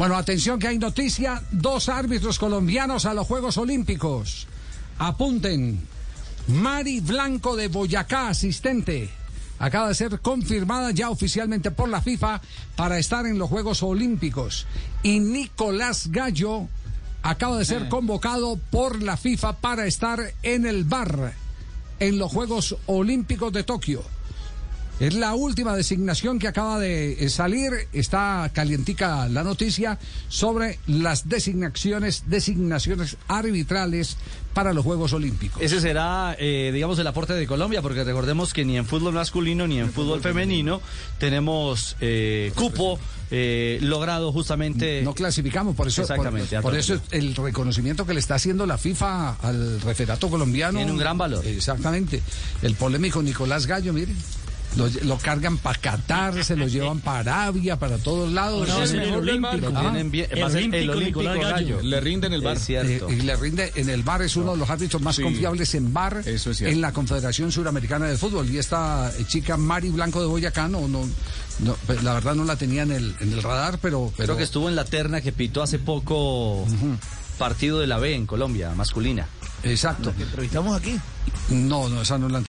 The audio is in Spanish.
Bueno, atención que hay noticia. Dos árbitros colombianos a los Juegos Olímpicos. Apunten. Mari Blanco de Boyacá, asistente. Acaba de ser confirmada ya oficialmente por la FIFA para estar en los Juegos Olímpicos. Y Nicolás Gallo acaba de ser convocado por la FIFA para estar en el bar en los Juegos Olímpicos de Tokio. Es la última designación que acaba de eh, salir. Está calientica la noticia sobre las designaciones, designaciones arbitrales para los Juegos Olímpicos. Ese será, eh, digamos, el aporte de Colombia, porque recordemos que ni en fútbol masculino ni en fútbol femenino tenemos eh, cupo eh, logrado justamente. No clasificamos, por eso, Exactamente, por, por eso el reconocimiento que le está haciendo la FIFA al referato colombiano. Tiene un gran valor. Exactamente. El polémico Nicolás Gallo, miren. Lo, lo cargan para Qatar, se lo llevan para Arabia, para todos lados. No, es el del Ah, barco. Tienen bien- El olímpico olímpico gallo. Le bar. Es cierto. Eh, y le rinde en el bar, es uno de los árbitros más Sí. confiables en bar Eso es cierto. en la Confederación Suramericana de Fútbol. Y esta eh, chica Mari Blanco de Boyacá, no, no, no, pues, la verdad no la tenía en el, en el radar, pero, pero Creo que estuvo en la terna que pitó hace poco partido de la B en Colombia, masculina. exacto. Que entrevistamos aquí. No, no, esa no la